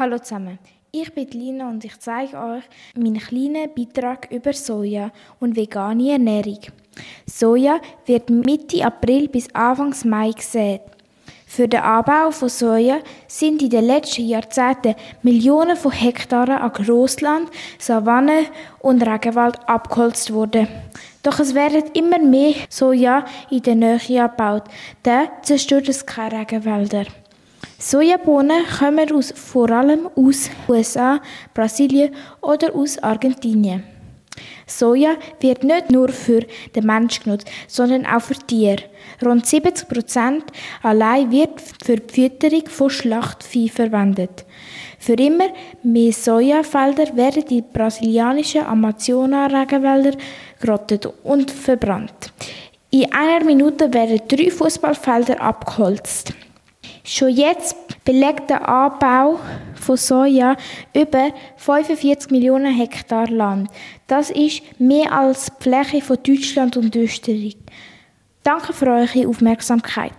Hallo zusammen, ich bin Lina und ich zeige euch meinen kleinen Beitrag über Soja und vegane Ernährung. Soja wird Mitte April bis Anfang Mai gesät. Für den Anbau von Soja sind in den letzten Jahrzehnten Millionen von Hektaren an Grossland, Savanne und Regenwald abgeholzt worden. Doch es werden immer mehr Soja in der Nähe abgebaut, dann zerstört es keine Regenwälder. Sojabohnen kommen aus, vor allem aus USA, Brasilien oder aus Argentinien. Soja wird nicht nur für den Mensch genutzt, sondern auch für Tiere. Rund 70 Prozent allein wird für die Fütterung von Schlachtvieh verwendet. Für immer mehr Sojafelder werden die brasilianischen Amazona-Regenwälder gerottet und verbrannt. In einer Minute werden drei Fußballfelder abgeholzt. Schon jetzt belegt der Anbau von Soja über 45 Millionen Hektar Land. Das ist mehr als die Fläche von Deutschland und Österreich. Danke für eure Aufmerksamkeit.